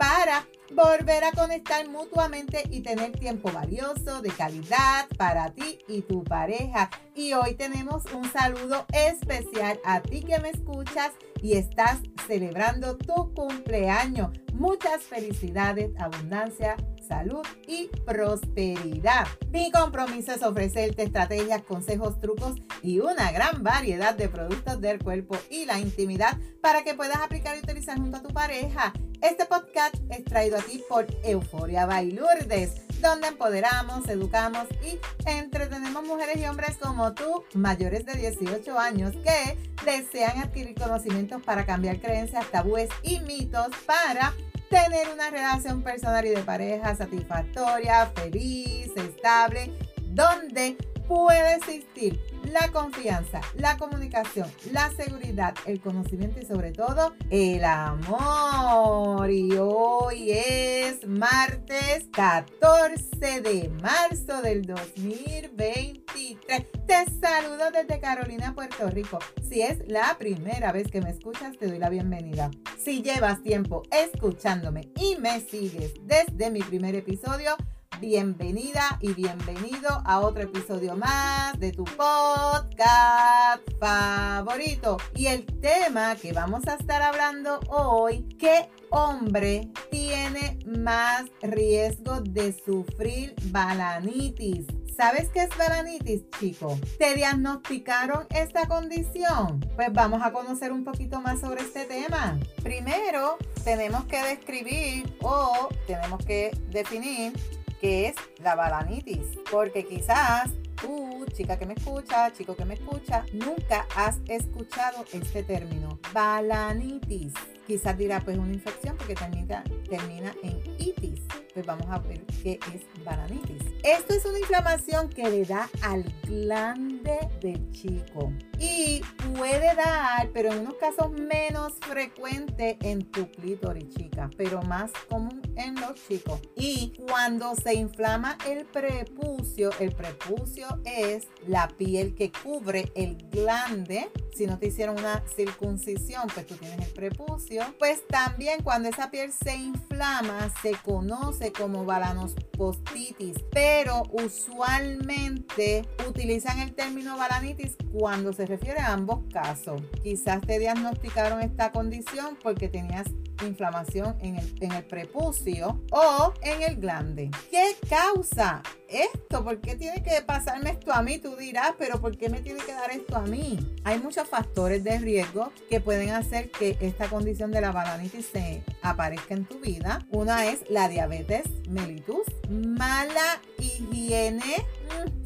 para volver a conectar mutuamente y tener tiempo valioso, de calidad para ti y tu pareja. Y hoy tenemos un saludo especial a ti que me escuchas y estás celebrando tu cumpleaños. Muchas felicidades, abundancia, salud y prosperidad. Mi compromiso es ofrecerte estrategias, consejos, trucos y una gran variedad de productos del cuerpo y la intimidad para que puedas aplicar y utilizar junto a tu pareja. Este podcast es traído a ti por Euforia Bailurdes, donde empoderamos, educamos y entretenemos mujeres y hombres como tú, mayores de 18 años, que desean adquirir conocimientos para cambiar creencias, tabúes y mitos para tener una relación personal y de pareja satisfactoria, feliz, estable, donde puede existir la confianza, la comunicación, la seguridad, el conocimiento y sobre todo el amor. Y hoy es martes 14 de marzo del 2023. Te saludo desde Carolina, Puerto Rico. Si es la primera vez que me escuchas, te doy la bienvenida. Si llevas tiempo escuchándome y me sigues desde mi primer episodio, bienvenida y bienvenido a otro episodio más de tu podcast favorito. Y el tema que vamos a estar hablando hoy, ¿qué hombre tiene más riesgo de sufrir balanitis? ¿Sabes qué es balanitis, chico? ¿Te diagnosticaron esta condición? Pues vamos a conocer un poquito más sobre este tema. Primero, tenemos que describir o tenemos que definir que es la balanitis. Porque quizás tú, chica que me escucha, chico que me escucha, nunca has escuchado este término, balanitis. Quizás dirá, pues una infección porque termina, termina en itis. Pues vamos a ver qué es balanitis. Esto es una inflamación que le da al glande del chico y puede dar, pero en unos casos menos frecuente en tu clítoris, chica, pero más común en los chicos. Y cuando se inflama el prepucio, el prepucio es la piel que cubre el glande. Si no te hicieron una circuncisión, pues tú tienes el prepucio. Pues también cuando esa piel se inflama, se conoce como balanospostitis, pero usualmente utilizan el término balanitis cuando se refiere a ambos casos. Quizás te diagnosticaron esta condición porque tenías inflamación en el, en el prepucio o en el glande. ¿Qué causa esto? ¿Por qué tiene que pasarme esto a mí? Tú dirás, pero ¿por qué me tiene que dar esto a mí? Hay muchos factores de riesgo que pueden hacer que esta condición de la balanitis se aparezca en tu vida. Una es la diabetes mellitus, mala higiene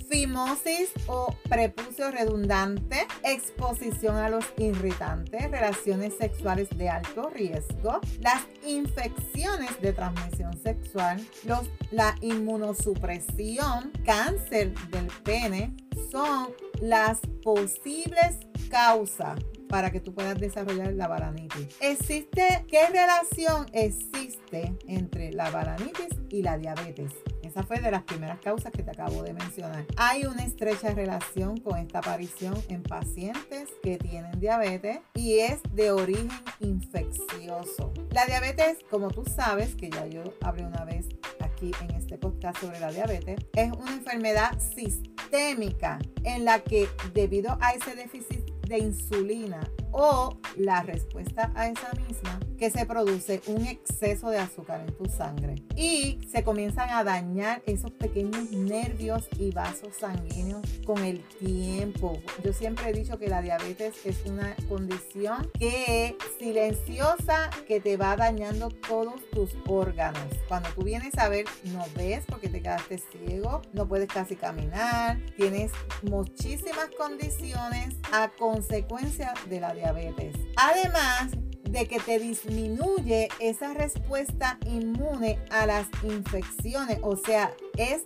fimosis o prepucio redundante, exposición a los irritantes, relaciones sexuales de alto riesgo, las infecciones de transmisión sexual, los, la inmunosupresión, cáncer del pene, son las posibles causas para que tú puedas desarrollar la balanitis. ¿Existe qué relación existe entre la balanitis y la diabetes? Esa fue de las primeras causas que te acabo de mencionar. Hay una estrecha relación con esta aparición en pacientes que tienen diabetes y es de origen infeccioso. La diabetes, como tú sabes, que ya yo hablé una vez aquí en este podcast sobre la diabetes, es una enfermedad sistémica en la que debido a ese déficit de insulina o la respuesta a esa misma que se produce un exceso de azúcar en tu sangre y se comienzan a dañar esos pequeños nervios y vasos sanguíneos con el tiempo. Yo siempre he dicho que la diabetes es una condición que silenciosa que te va dañando todos tus órganos. Cuando tú vienes a ver, no ves porque te quedaste ciego, no puedes casi caminar, tienes muchísimas condiciones a consecuencia de la diabetes. Además, de que te disminuye esa respuesta inmune a las infecciones, o sea, es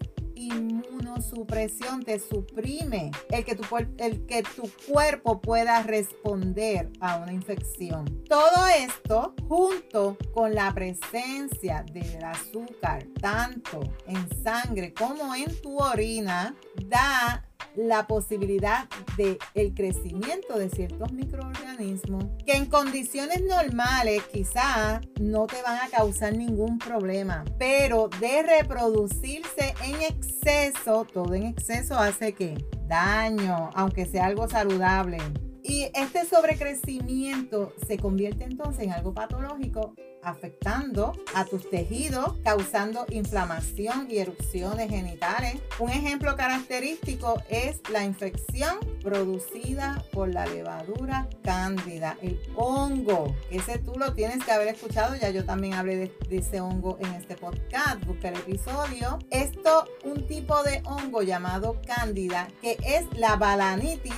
inmunosupresión, te suprime el que, tu, el que tu cuerpo pueda responder a una infección. Todo esto junto con la presencia del azúcar, tanto en sangre como en tu orina, da la posibilidad de el crecimiento de ciertos microorganismos que en condiciones normales quizá no te van a causar ningún problema, pero de reproducirse en exceso, todo en exceso hace que daño, aunque sea algo saludable. Y este sobrecrecimiento se convierte entonces en algo patológico afectando a tus tejidos, causando inflamación y erupciones genitales. Un ejemplo característico es la infección producida por la levadura cándida, el hongo. Ese tú lo tienes que haber escuchado, ya yo también hablé de, ese hongo en este podcast, busca el episodio. Esto, un tipo de hongo llamado cándida, que es la balanitis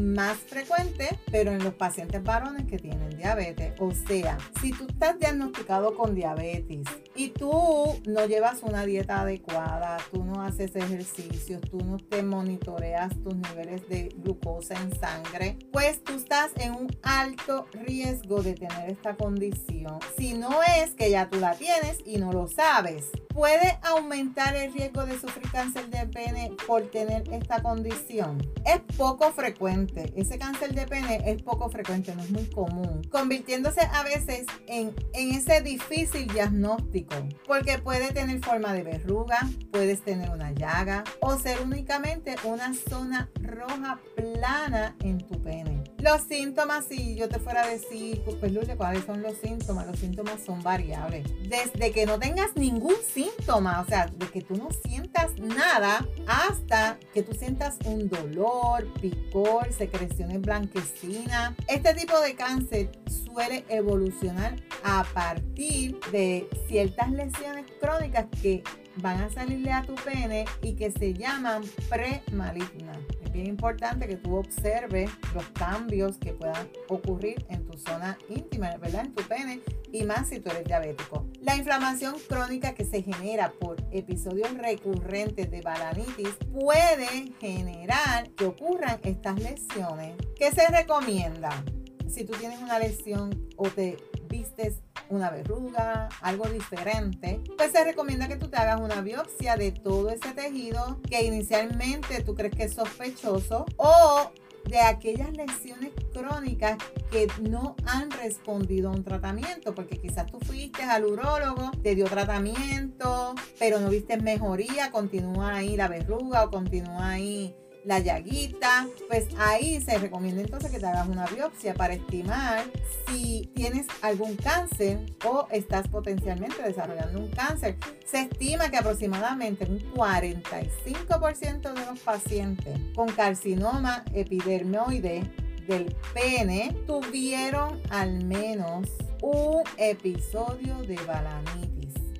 más frecuente, pero en los pacientes varones que tienen diabetes. O sea, si tú estás diagnosticado con diabetes y tú no llevas una dieta adecuada, tú no haces ejercicios, tú no te monitoreas tus niveles de glucosa en sangre, pues tú estás en un alto riesgo de tener esta condición. Si no es que ya tú la tienes y no lo sabes, puede aumentar el riesgo de sufrir cáncer de pene por tener esta condición. Es poco frecuente. Ese cáncer de pene es poco frecuente, no es muy común, convirtiéndose a veces en, en ese difícil diagnóstico, porque puede tener forma de verruga, puedes tener una llaga o ser únicamente una zona roja plana en tu pene. Los síntomas, si yo te fuera a decir, pues, pues Lulia, ¿cuáles son los síntomas? Los síntomas son variables. Desde que no tengas ningún síntoma, o sea, de que tú no sientas nada, hasta que tú sientas un dolor, picor, secreciones blanquecinas. Este tipo de cáncer suele evolucionar a partir de ciertas lesiones crónicas que van a salirle a tu pene y que se llaman premalignas bien importante que tú observes los cambios que puedan ocurrir en tu zona íntima, ¿verdad? En tu pene y más si tú eres diabético. La inflamación crónica que se genera por episodios recurrentes de balanitis puede generar que ocurran estas lesiones. ¿Qué se recomienda? Si tú tienes una lesión o te vistes una verruga, algo diferente, pues se recomienda que tú te hagas una biopsia de todo ese tejido que inicialmente tú crees que es sospechoso o de aquellas lesiones crónicas que no han respondido a un tratamiento, porque quizás tú fuiste al urólogo, te dio tratamiento, pero no viste mejoría, continúa ahí la verruga o continúa ahí la llaguita, pues ahí se recomienda entonces que te hagas una biopsia para estimar si tienes algún cáncer o estás potencialmente desarrollando un cáncer. Se estima que aproximadamente un 45% de los pacientes con carcinoma epidermoide del pene tuvieron al menos un episodio de balanitis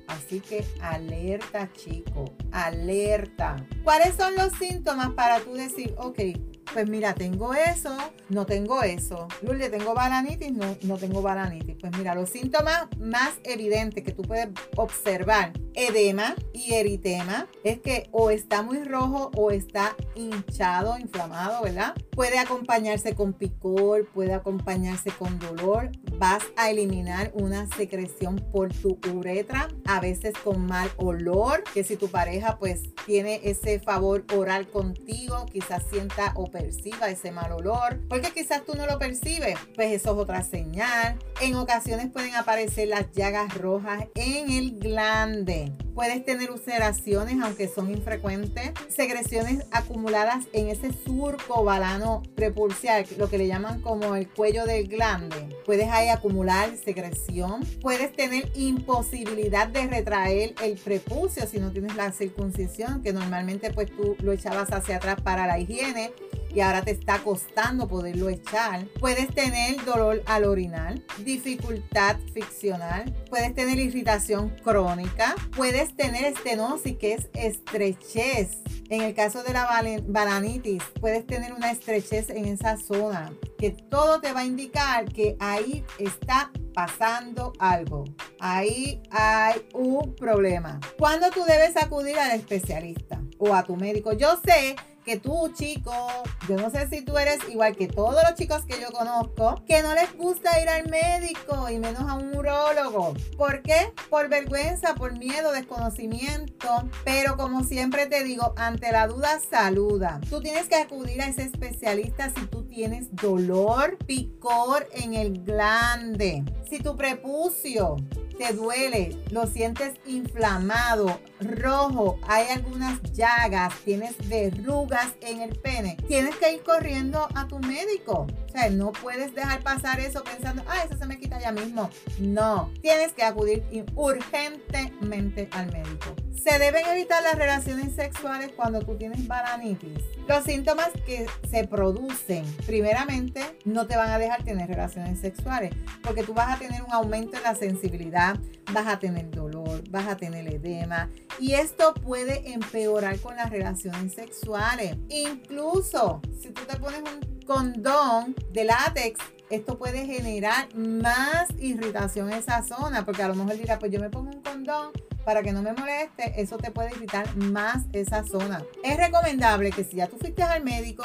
Así que alerta, chico, alerta. ¿Cuáles son los síntomas para tú decir, ok, pues mira, tengo eso, no tengo eso. Lulia, tengo balanitis, no, no tengo balanitis. Pues mira, los síntomas más evidentes que tú puedes observar, edema y eritema, es que o está muy rojo o está hinchado, inflamado, ¿verdad? Puede acompañarse con picor, puede acompañarse con dolor. Vas a eliminar una secreción por tu uretra, a veces con mal olor, que si tu pareja pues tiene ese favor oral contigo, quizás sienta o perciba ese mal olor, porque quizás tú no lo percibes, pues eso es otra señal. En ocasiones pueden aparecer las llagas rojas en el glande. Puedes tener ulceraciones, aunque son infrecuentes, secreciones acumuladas en ese surco balano prepulsial, lo que le llaman como el cuello del glande. Puedes ahí acumular secreción. Puedes tener imposibilidad de retraer el prepucio si no tienes la circuncisión, que normalmente pues tú lo echabas hacia atrás para la higiene y ahora te está costando poderlo echar. Puedes tener dolor al orinar, dificultad ficcional, puedes tener irritación crónica, puedes tener estenosis que es estrechez. En el caso de la balanitis, puedes tener una estrechez en esa zona, que todo te va a indicar que ahí está pasando algo. Ahí hay un problema. ¿Cuándo tú debes acudir al especialista o a tu médico? Yo sé que tú, chico, yo no sé si tú eres igual que todos los chicos que yo conozco, que no les gusta ir al médico y menos a un urólogo. ¿Por qué? Por vergüenza, por miedo, desconocimiento. Pero como siempre te digo, ante la duda, saluda. Tú tienes que acudir a ese especialista si tú tienes dolor, picor en el glande. Si tu prepucio te duele, lo sientes inflamado, rojo, hay algunas llagas, tienes verrugas en el pene, tienes que ir corriendo a tu médico. O sea, no puedes dejar pasar eso pensando, ah, eso se me quita ya mismo. No, tienes que acudir urgentemente al médico. Se deben evitar las relaciones sexuales cuando tú tienes balanitis. Los síntomas que se producen, primeramente, no te van a dejar tener relaciones sexuales porque tú vas a tener un aumento en la sensibilidad, vas a tener dolor, vas a tener edema y esto puede empeorar con las relaciones sexuales. Incluso si tú te pones un condón de látex esto puede generar más irritación en esa zona, porque a lo mejor dirá, pues yo me pongo un condón para que no me moleste, eso te puede irritar más esa zona. Es recomendable que si ya tú fuiste al médico,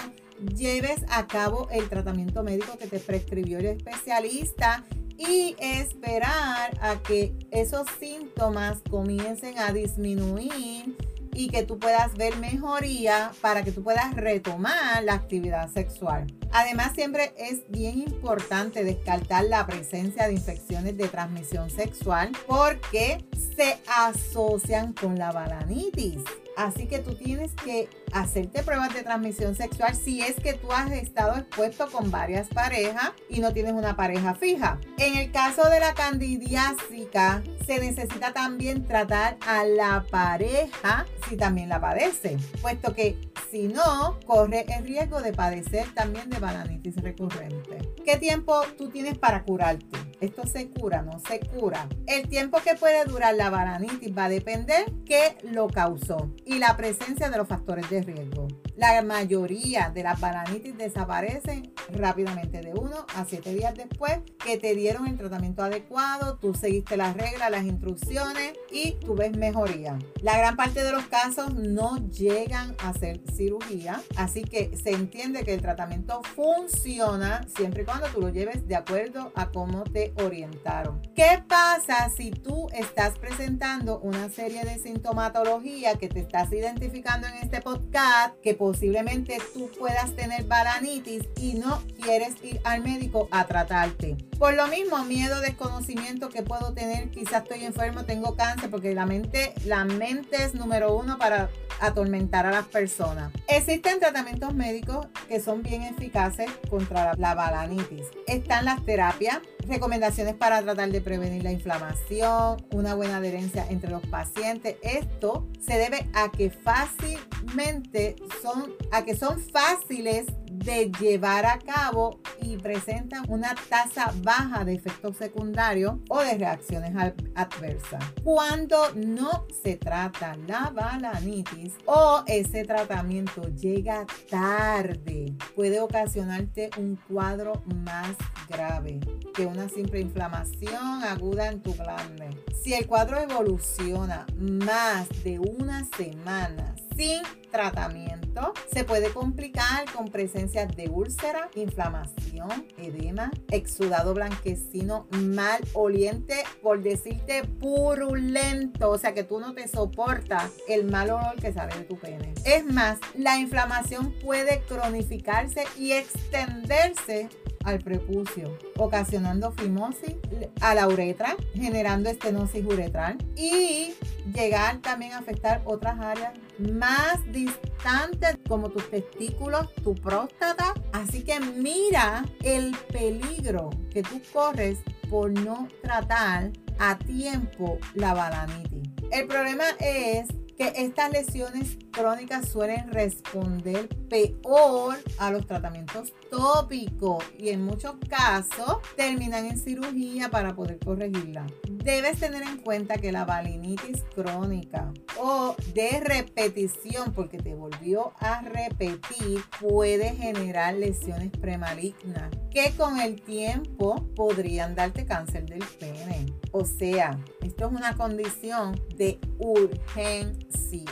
lleves a cabo el tratamiento médico que te prescribió el especialista y esperar a que esos síntomas comiencen a disminuir y que tú puedas ver mejoría para que tú puedas retomar la actividad sexual. Además, siempre es bien importante descartar la presencia de infecciones de transmisión sexual porque se asocian con la balanitis. Así que tú tienes que hacerte pruebas de transmisión sexual si es que tú has estado expuesto con varias parejas y no tienes una pareja fija. En el caso de la candidiásica, se necesita también tratar a la pareja si también la padece, puesto que si no, corre el riesgo de padecer también de balanitis recurrente. ¿Qué tiempo tú tienes para curarte? Esto se cura, no se cura. El tiempo que puede durar la balanitis va a depender qué lo causó y la presencia de los factores de riesgo. La mayoría de las balanitis desaparecen rápidamente de 1 a 7 días después que te dieron el tratamiento adecuado, tú seguiste las reglas, las instrucciones y tú ves mejoría. La gran parte de los casos no llegan a hacer cirugía, así que se entiende que el tratamiento funciona siempre y cuando tú lo lleves de acuerdo a cómo te orientaron. ¿Qué pasa si tú estás presentando una serie de sintomatología que te estás identificando en este podcast que posiblemente tú puedas tener balanitis y no quieres ir al médico a tratarte. Por lo mismo, miedo, desconocimiento que puedo tener, quizás estoy enfermo, tengo cáncer, porque la mente, la mente es número uno para atormentar a las personas. Existen tratamientos médicos que son bien eficaces contra la balanitis. Están las terapias, recomendaciones para tratar de prevenir la inflamación, una buena adherencia entre los pacientes. Esto se debe a que fácilmente son, a que son fáciles de llevar a cabo y presentan una tasa baja de efectos secundarios o de reacciones adversas. Cuando no se trata la balanitis o ese tratamiento llega tarde, puede ocasionarte un cuadro más grave que una simple inflamación aguda en tu glande. Si el cuadro evoluciona más de una semana sin tratamiento, se puede complicar con presencia de úlcera, inflamación, edema, exudado blanquecino, mal oliente, por decirte purulento, o sea que tú no te soportas el mal olor que sale de tu pene. Es más, la inflamación puede cronificarse y extenderse al prepucio, ocasionando fimosis a la uretra, generando estenosis uretral y llegar también a afectar otras áreas más distantes como tus testículos, tu próstata. Así que mira el peligro que tú corres por no tratar a tiempo la balanitis. El problema es que estas lesiones crónicas suelen responder peor a los tratamientos tópicos y en muchos casos terminan en cirugía para poder corregirla. Debes tener en cuenta que la balinitis crónica o de repetición, porque te volvió a repetir, puede generar lesiones premalignas que con el tiempo podrían darte cáncer del pene. O sea, esto es una condición de urgencia.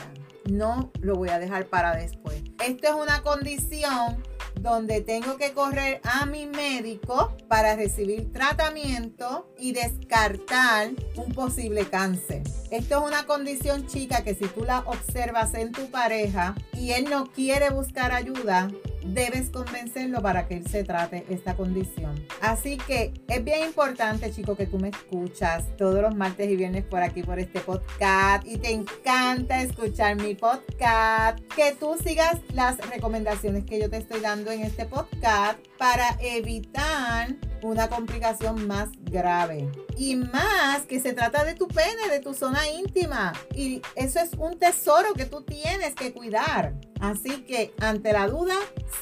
No lo voy a dejar para después. Esto es una condición donde tengo que correr a mi médico para recibir tratamiento y descartar un posible cáncer. Esto es una condición chica que si tú la observas en tu pareja y él no quiere buscar ayuda, debes convencerlo para que él se trate esta condición. Así que es bien importante, chico, que tú me escuchas todos los martes y viernes por aquí, por este podcast. Y te encanta escuchar mi podcast. Que tú sigas las recomendaciones que yo te estoy dando en este podcast para evitar una complicación más grave. Y más que se trata de tu pene, de tu zona íntima. Y eso es un tesoro que tú tienes que cuidar. Así que ante la duda,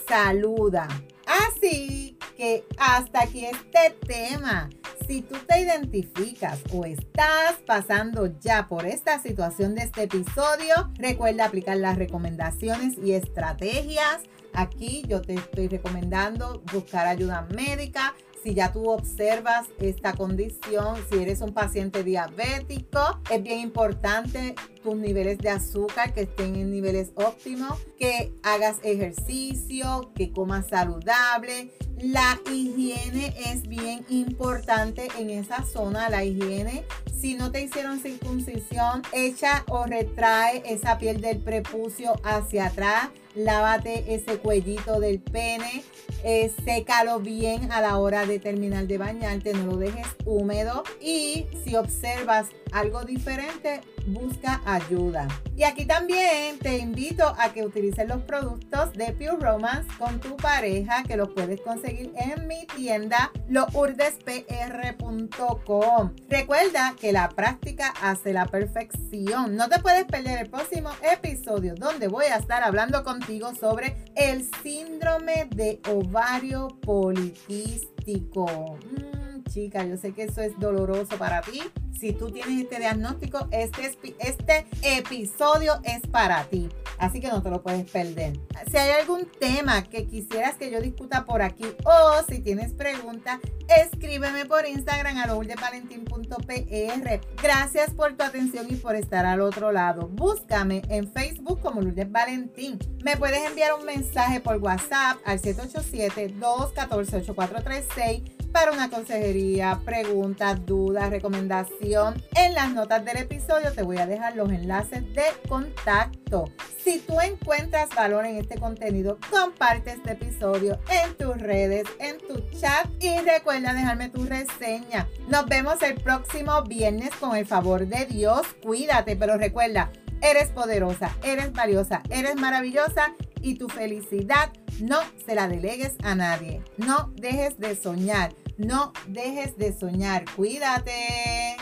saluda. Así que hasta aquí este tema. Si tú te identificas o estás pasando ya por esta situación de este episodio, recuerda aplicar las recomendaciones y estrategias. Aquí yo te estoy recomendando buscar ayuda médica, si ya tú observas esta condición, si eres un paciente diabético, es bien importante tus niveles de azúcar que estén en niveles óptimos, que hagas ejercicio, que comas saludable. La higiene es bien importante en esa zona, la higiene. Si no te hicieron circuncisión, echa o retrae esa piel del prepucio hacia atrás lávate ese cuellito del pene, eh, sécalo bien a la hora de terminar de bañarte, no lo dejes húmedo y si observas algo diferente, busca ayuda. Y aquí también te invito a que utilices los productos de Pure Romance con tu pareja, que los puedes conseguir en mi tienda lourdespr.com. Recuerda que la práctica hace la perfección. No te puedes perder el próximo episodio donde voy a estar hablando contigo sobre el síndrome de ovario poliquístico. Mm, chica, yo sé que eso es doloroso para ti si tú tienes este diagnóstico, este, este episodio es para ti. Así que no te lo puedes perder. Si hay algún tema que quisieras que yo discuta por aquí o si tienes preguntas, escríbeme por Instagram a lourdesvalentín.pr. Gracias por tu atención y por estar al otro lado. Búscame en Facebook como Lourdes Valentín. Me puedes enviar un mensaje por WhatsApp al 787-214-8436 para una consejería, preguntas, dudas, recomendación. En las notas del episodio te voy a dejar los enlaces de contacto. Si tú encuentras valor en este contenido, comparte este episodio en tus redes, en tu chat y recuerda dejarme tu reseña. Nos vemos el próximo viernes con el favor de Dios. Cuídate, pero recuerda, eres poderosa, eres valiosa, eres maravillosa y tu felicidad no se la delegues a nadie. No dejes de soñar. No dejes de soñar. Cuídate.